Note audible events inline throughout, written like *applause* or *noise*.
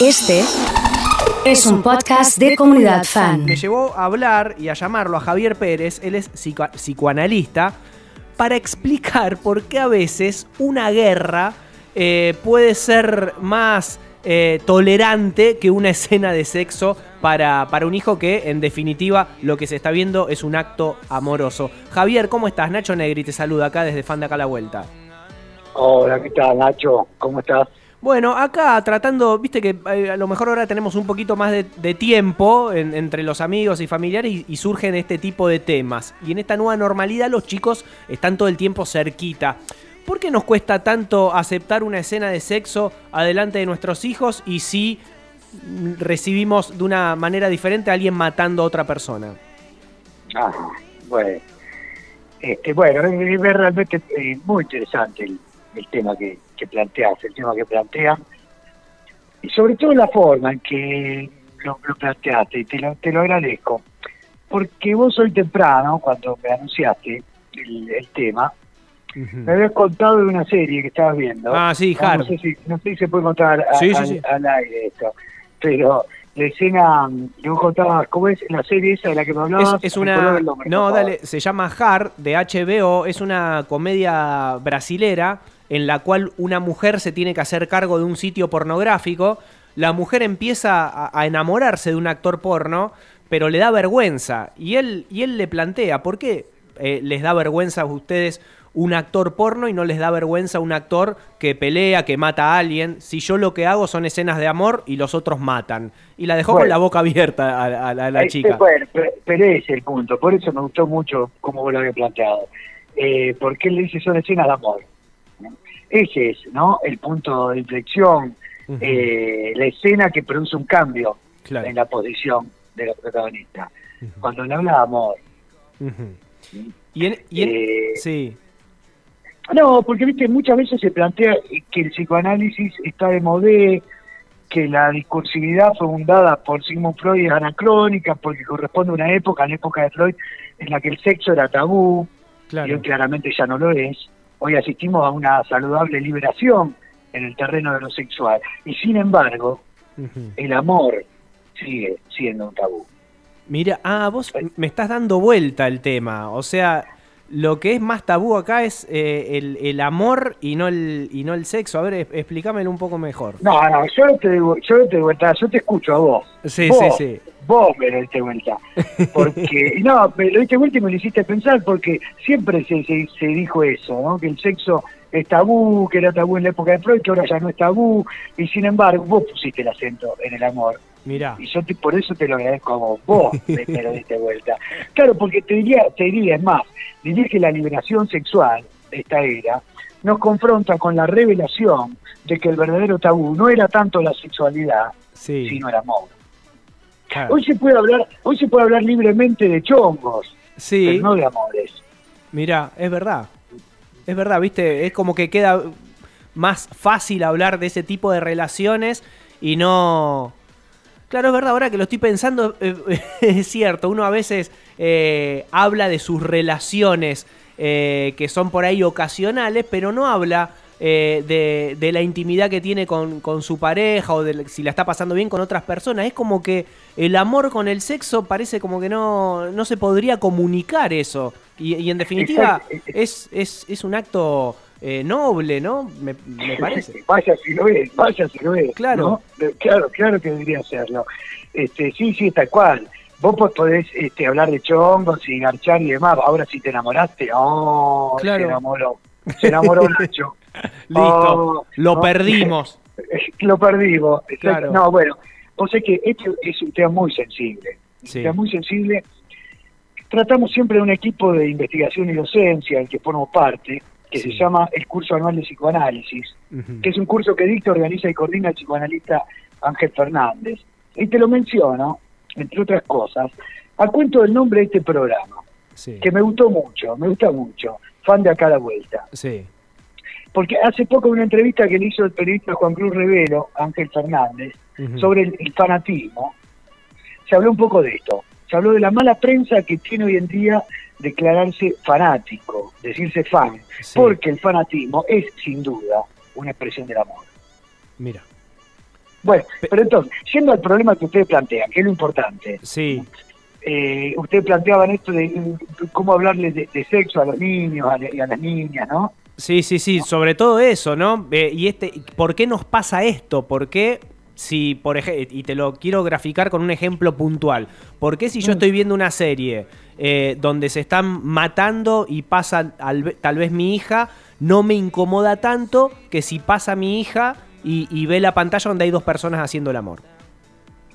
Este es un podcast de comunidad fan. Me llevó a hablar y a llamarlo a Javier Pérez, él es psico- psicoanalista, para explicar *laughs* por qué a veces una guerra eh, puede ser más eh, tolerante que una escena de sexo para, para un hijo que, en definitiva, lo que se está viendo es un acto amoroso. Javier, ¿cómo estás? Nacho Negri te saluda acá desde Fan de Acá a la Vuelta. Hola, ¿qué tal, Nacho? ¿Cómo estás? Bueno, acá tratando, viste que eh, a lo mejor ahora tenemos un poquito más de, tiempo en- entre los amigos y familiares y, surgen este tipo de temas. Y en esta nueva normalidad los chicos están todo el tiempo cerquita. ¿Por qué nos cuesta tanto aceptar una escena de sexo adelante de nuestros hijos y si recibimos de una manera diferente a alguien matando a otra persona? Ah, bueno. Este, bueno, es, realmente eh, muy interesante el, el tema que, que planteas, el tema que plantean. Y sobre todo la forma en que lo, lo planteaste, y te lo, te lo agradezco. Porque vos hoy temprano, cuando me anunciaste el, el tema, me habías contado de una serie que estabas viendo. Ah, sí, no, Har. no sé si, no sé si se puede contar a- Sí, sí, al, sí. al aire esto, pero la escena que vos contabas, ¿cómo es la serie esa de la que me Es, hablabas? es acordé una. nombre, No, dale, se llama Har de HBO. Es una comedia brasilera en la cual una mujer se tiene que hacer cargo de un sitio pornográfico. La mujer empieza a, a enamorarse de un actor porno, pero le da vergüenza. Y él, y él le plantea: ¿por qué eh, les da vergüenza a ustedes un actor porno y no les da vergüenza un actor que pelea, que mata a alguien? Si yo lo que hago son escenas de amor y los otros matan. Y la dejó con la boca abierta a, a la- a la chica. bueno, pe- pero ese es el punto, por eso me gustó mucho como vos lo habías planteado. Eh, porque él le dice son escenas de amor. ¿No? Ese es, ¿no? El punto de inflexión, eh, la escena que produce un cambio Claro. en la posición de la protagonista. Cuando le habla de amor. Ujú. Y en, y en- Eh, sí, No, porque viste, muchas veces se plantea que el psicoanálisis está de modé, que la discursividad fue fundada por Sigmund Freud es anacrónica, porque corresponde a una época, a la época de Freud, en la que el sexo era tabú, y hoy claramente ya no lo es. Hoy asistimos a una saludable liberación en el terreno de lo sexual. Y sin embargo, el amor sigue siendo un tabú. Mira, ah, vos me estás dando vuelta el tema. O sea, lo que es más tabú acá es eh, el, el amor y no el, y no el sexo. A ver, explícamelo un poco mejor. No, no, yo no te digo, yo no te digo yo te escucho a vos. Sí, vos, sí, sí. Vos me lo diste vuelta. *laughs* Porque, no, me lo diste vuelta y me lo hiciste pensar porque siempre se, se, se dijo eso, ¿no? Que el sexo es tabú, que era tabú en la época de Freud, que ahora ya no es tabú. Y sin embargo, vos pusiste el acento en el amor. Mirá. Y yo te- por eso te lo agradezco a vos. Vos *laughs* me, lo diste vuelta. Claro, porque te diría, te diría, es más, diría que la liberación sexual de esta era nos confronta con la revelación de que el verdadero tabú no era tanto la sexualidad, Sí. sino el amor. claro. Hoy se puede hablar, hoy se puede hablar libremente de chongos, Sí, pero no de amores. mirá, es verdad. Es verdad, viste, es como que queda más fácil hablar de ese tipo de relaciones y no... Claro, es verdad, ahora que lo estoy pensando, eh, *laughs* es cierto, uno a veces eh, habla de sus relaciones eh, que son por ahí ocasionales, pero no habla eh, de, de la intimidad que tiene con, con su pareja o de si la está pasando bien con otras personas. Es como que el amor con el sexo parece como que no, no se podría comunicar eso. Y, y en definitiva es, es, es un acto eh, noble, ¿no? Me, me parece. Vaya si lo es, vaya si lo es. Claro. Claro, claro que debería serlo. Este, sí, sí, tal cual. Vos po- podés este, hablar de chongos y garchar y demás. Ahora si te enamoraste, oh, Claro. se enamoró. Se enamoró *laughs* Nacho. Listo, Oh, lo no. perdimos. *laughs* Lo perdimos. Exacto. Claro. No, bueno, o sea que este es un tema muy sensible. Sí. Un tema muy sensible. Tratamos siempre de un equipo de investigación y docencia, del que formo parte, que Sí. se llama el curso anual de psicoanálisis, que es un curso que dicta, organiza y coordina el psicoanalista Ángel Fernández. Y te lo menciono, entre otras cosas, a cuento del nombre de este programa, Sí, que me gustó mucho, me gusta mucho, fan de acá a la vuelta. sí. Porque hace poco una entrevista que le hizo el periodista Juan Cruz Rivero, Ángel Fernández, sobre el, el fanatismo, se habló un poco de esto. Se habló de la mala prensa que tiene hoy en día declararse fanático, decirse fan, Sí. porque el fanatismo es sin duda una expresión del amor. Mira. Bueno, pero entonces, yendo al problema que ustedes plantean, que es lo importante. Sí. Eh, ustedes planteaban esto de cómo hablarles de, de sexo a los niños a, y a las niñas, ¿no? Sí, sí, sí, sobre todo eso, ¿no? Eh, y este, ¿por qué nos pasa esto? ¿Por qué si, por y te lo quiero graficar con un ejemplo puntual, ¿por qué si yo Mm. estoy viendo una serie eh, donde se están matando y pasa al- tal vez mi hija, no me incomoda tanto que si pasa mi hija y, y ve la pantalla donde hay dos personas haciendo el amor?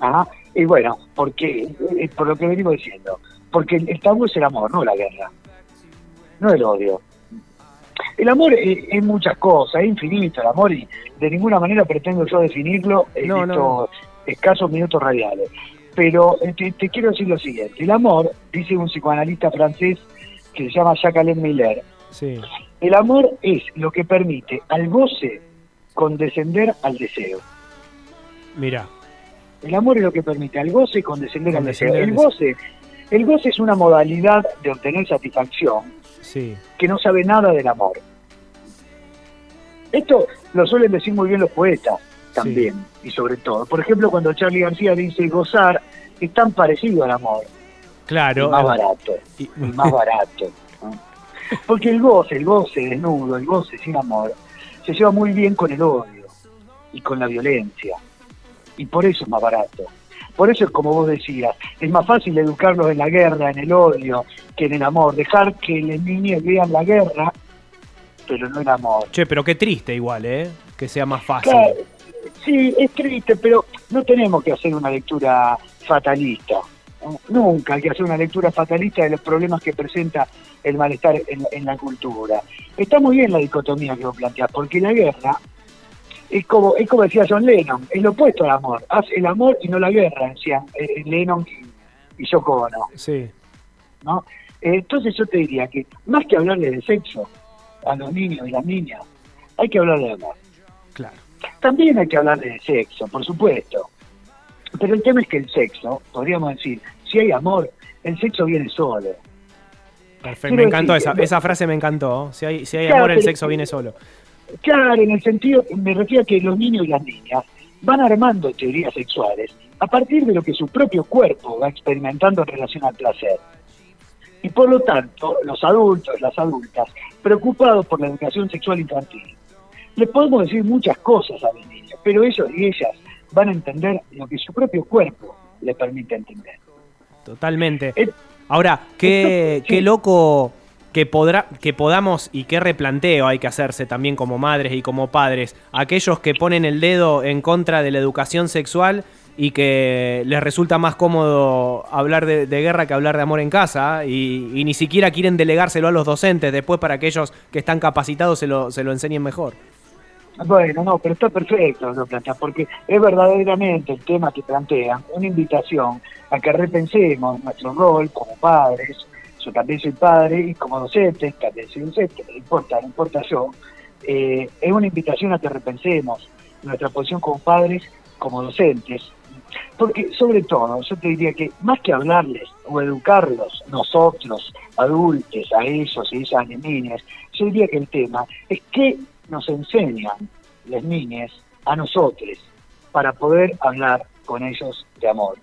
Ajá. Y bueno, porque, eh, por lo que venimos diciendo, porque el, el tabú es el amor, no la guerra, no el odio. El amor es, es muchas cosas, es infinito el amor y de ninguna manera pretendo yo definirlo en No, estos no. escasos minutos radiales. Pero eh, te, te quiero decir lo siguiente, el amor, dice un psicoanalista francés que se llama Jacques-Alain Miller, Sí. el amor es lo que permite al goce condescender al deseo. Mira, El amor es lo que permite al goce condescender al Condescender deseo. al El deseo. goce, el goce es una modalidad de obtener satisfacción sí. que no sabe nada del amor. Esto lo suelen decir muy bien los poetas también, y sobre todo. Por ejemplo, cuando Charlie García dice gozar, es tan parecido al amor, Claro. y más eh, barato, y- y más barato. ¿no? Porque el goce, el goce desnudo, el goce sin amor, se lleva muy bien con el odio y con la violencia. Y por eso es más barato. Por eso es como vos decías, es más fácil educarlos en la guerra, en el odio, que en el amor. Dejar que los niños vean la guerra, pero no el amor. Che, pero qué triste igual, ¿eh? Que sea más fácil. Claro, sí, es triste, pero no tenemos que hacer una lectura fatalista. Nunca hay que hacer una lectura fatalista de los problemas que presenta el malestar en, en la cultura. Está muy bien la dicotomía que vos planteás, porque la guerra es como, es como decía John Lennon, es lo opuesto al amor. Haz el amor y no la guerra, decían eh, Lennon y, y Yoko Ono. Sí. ¿no? Eh, Entonces yo te diría que más que hablarle de sexo a los niños y las niñas, hay que hablar de amor. Claro. También hay que hablar de sexo, por supuesto. Pero el tema es que el sexo, podríamos decir, si hay amor, el sexo viene solo. Perfecto. Quiero Me encantó decir esa, esa frase, me encantó. Si hay, si hay Claro, amor, el sexo viene solo. Claro, en el sentido, me refiero a que los niños y las niñas van armando teorías sexuales a partir de lo que su propio cuerpo va experimentando en relación al placer. Y por lo tanto, los adultos, las adultas, preocupados por la educación sexual infantil, le podemos decir muchas cosas a los niños, pero ellos y ellas van a entender lo que su propio cuerpo le permite entender. Totalmente. Eh, Ahora, qué, esto- sí. qué loco que, podrá, que podamos y qué replanteo hay que hacerse también como madres y como padres, aquellos que ponen el dedo en contra de la educación sexual y que les resulta más cómodo hablar de, guerra que hablar de amor en casa y, y ni siquiera quieren delegárselo a los docentes después para que ellos que están capacitados se lo, se lo enseñen mejor. Bueno, no, pero está perfecto lo plantea, porque es verdaderamente el tema que plantean una invitación a que repensemos nuestro rol como padres, yo también soy padre, y como docente, también soy docente, no importa, no importa yo, eh, es una invitación a que repensemos nuestra posición como padres, como docentes, porque sobre todo, yo te diría que más que hablarles o educarlos nosotros, adultos, a ellos y esas niñas, yo diría que el tema es que nos enseñan las niñas a nosotros para poder hablar con ellos de amor.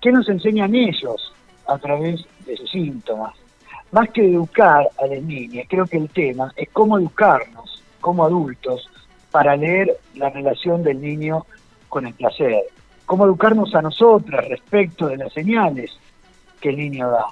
¿Qué nos enseñan ellos a través de sus síntomas? Más que educar a las niñas, creo que el tema es cómo educarnos como adultos para leer la relación del niño con el placer. Cómo educarnos a nosotras respecto de las señales que el niño da.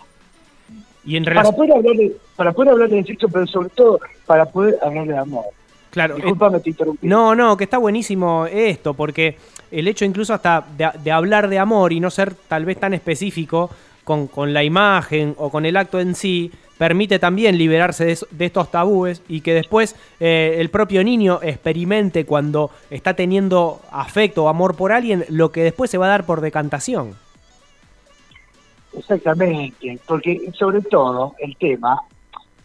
Y en Para poder hablar de, para poder hablar de sexo, pero sobre todo para poder hablar de amor. Claro, Disculpame, te interrumpí. No, no, que está buenísimo esto, porque el hecho incluso hasta de, de hablar de amor y no ser tal vez tan específico con, con la imagen o con el acto en sí, permite también liberarse de, es- de estos tabúes y que después eh, el propio niño experimente cuando está teniendo afecto o amor por alguien, lo que después se va a dar por decantación. Exactamente, porque sobre todo el tema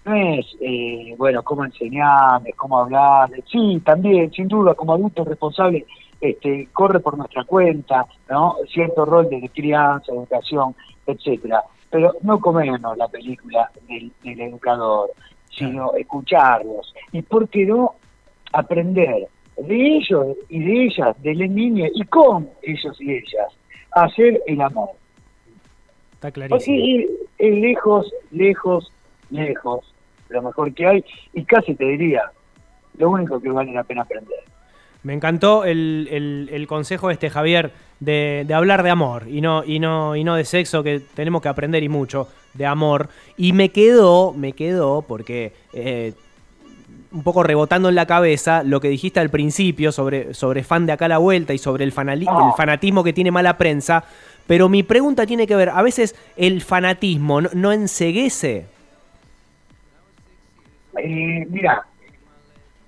no es, eh, bueno, cómo enseñarles, cómo hablar, sí, también, sin duda, como adulto responsable, este, corre por nuestra cuenta, ¿no? Cierto rol de crianza, educación, etcétera, pero no comernos la película del, del educador, sino escucharlos, y por qué no aprender de ellos y de ellas, de las niñas y con ellos y ellas, hacer el amor. Está clarísimo. Porque es lejos, lejos, lejos, lo mejor que hay y casi te diría, lo único que vale la pena aprender. Me encantó el, el- el consejo este, Javier, de, de hablar de amor y no, y, no, y no de sexo, que tenemos que aprender y mucho de amor. Y me quedó, me quedó, porque eh, un poco rebotando en la cabeza lo que dijiste al principio sobre, sobre fan de acá a la vuelta y sobre el, Ah. el fanatismo que tiene mala prensa. Pero mi pregunta tiene que ver, a veces el fanatismo no, no enceguece. Eh, mira,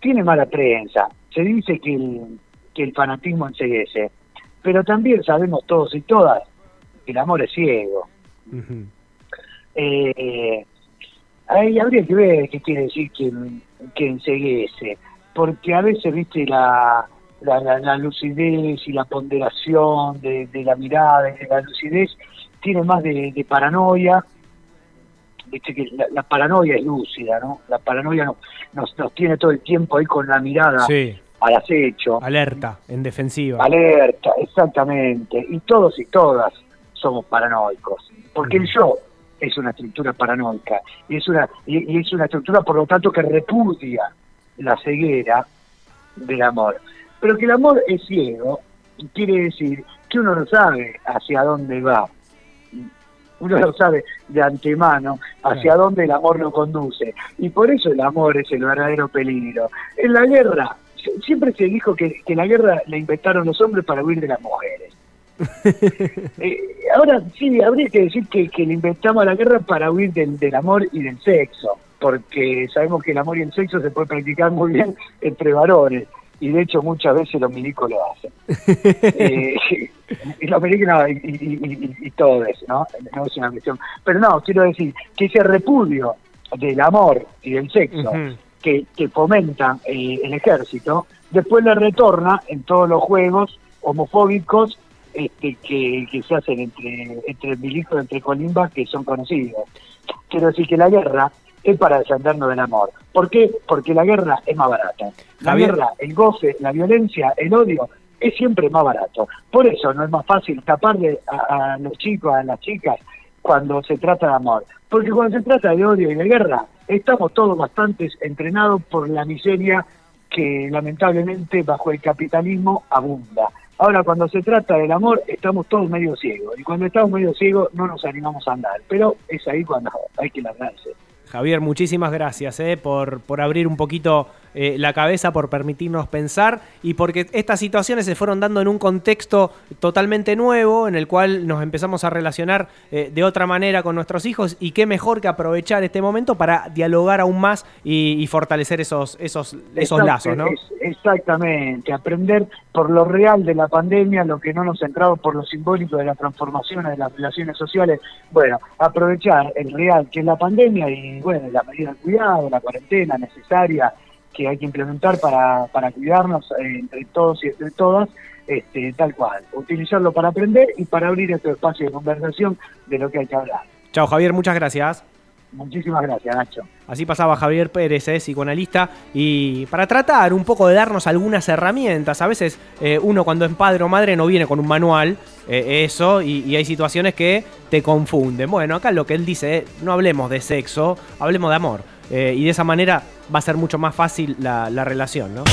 tiene mala prensa. Se dice que el, que el fanatismo enseguece, pero también sabemos todos y todas que el amor es ciego. Eh, ahí habría que ver qué quiere decir que, que enseguece, porque a veces, viste, la, la, la- la lucidez y la ponderación de, de la mirada de la lucidez tiene más de, de paranoia. Viste que la, la paranoia es lúcida, ¿no? La paranoia no- nos, nos tiene todo el tiempo ahí con la mirada Sí, al acecho. alerta, en defensiva. Alerta, exactamente. Y todos y todas somos paranoicos. Porque el yo es una estructura paranoica. Y es una, y, y es una estructura, por lo tanto, que repudia la ceguera del amor. Pero que el amor es ciego, quiere decir que uno no sabe hacia dónde va. Uno lo sabe de antemano hacia dónde el amor lo conduce. Y por eso el amor es el verdadero peligro. En la guerra, si- siempre se dijo que, que la guerra la inventaron los hombres para huir de las mujeres. *laughs* Eh, ahora sí, habría que decir que, que le inventamos la guerra para huir del, del amor y del sexo, porque sabemos que el amor y el sexo se puede practicar muy bien entre varones, y de hecho muchas veces los milicos lo hacen. *laughs* Eh, *laughs* y los milicos no, y, y- y- y todo eso, ¿no? No es una cuestión. Pero no, quiero decir que ese repudio del amor y del sexo que, que fomentan eh, el ejército, después le retorna en todos los juegos homofóbicos este, que, que se hacen entre, entre milicos, entre colimbas, que son conocidos. Quiero decir que la guerra es para defendernos del amor. ¿Por qué? Porque la guerra es más barata. La Javier. guerra, el goce, la violencia, el odio, es siempre más barato. Por eso no es más fácil taparle a, a los chicos, a las chicas, cuando se trata de amor. Porque cuando se trata de odio y de guerra, estamos todos bastante entrenados por la miseria que lamentablemente bajo el capitalismo abunda. Ahora, cuando se trata del amor, estamos todos medio ciegos. Y cuando estamos medio ciegos, no nos animamos a andar. Pero es ahí cuando hay que largarse. Javier, muchísimas gracias eh, por, por abrir un poquito eh, la cabeza, por permitirnos pensar y porque estas situaciones se fueron dando en un contexto totalmente nuevo, en el cual nos empezamos a relacionar eh, de otra manera con nuestros hijos y qué mejor que aprovechar este momento para dialogar aún más y, y fortalecer esos, esos, esos lazos, ¿no? exactamente, aprender por lo real de la pandemia, lo que no nos centraba por lo simbólico de las transformaciones de las relaciones sociales. Bueno, aprovechar el real que es la pandemia y, bueno, la medida de cuidado, la cuarentena necesaria que hay que implementar para, para cuidarnos eh, entre todos y entre todas, este, tal cual. Utilizarlo para aprender y para abrir este espacio de conversación de lo que hay que hablar. Chao Javier, muchas gracias. Muchísimas gracias, Nacho. Así pasaba Javier Pérez, eh, psicoanalista, y para tratar un poco de darnos algunas herramientas. A veces eh, uno cuando es padre o madre no viene con un manual, eh, eso, y, y hay situaciones que te confunden. Bueno, acá lo que él dice, eh, no hablemos de sexo, hablemos de amor. Eh, y de esa manera va a ser mucho más fácil la, la relación, ¿no?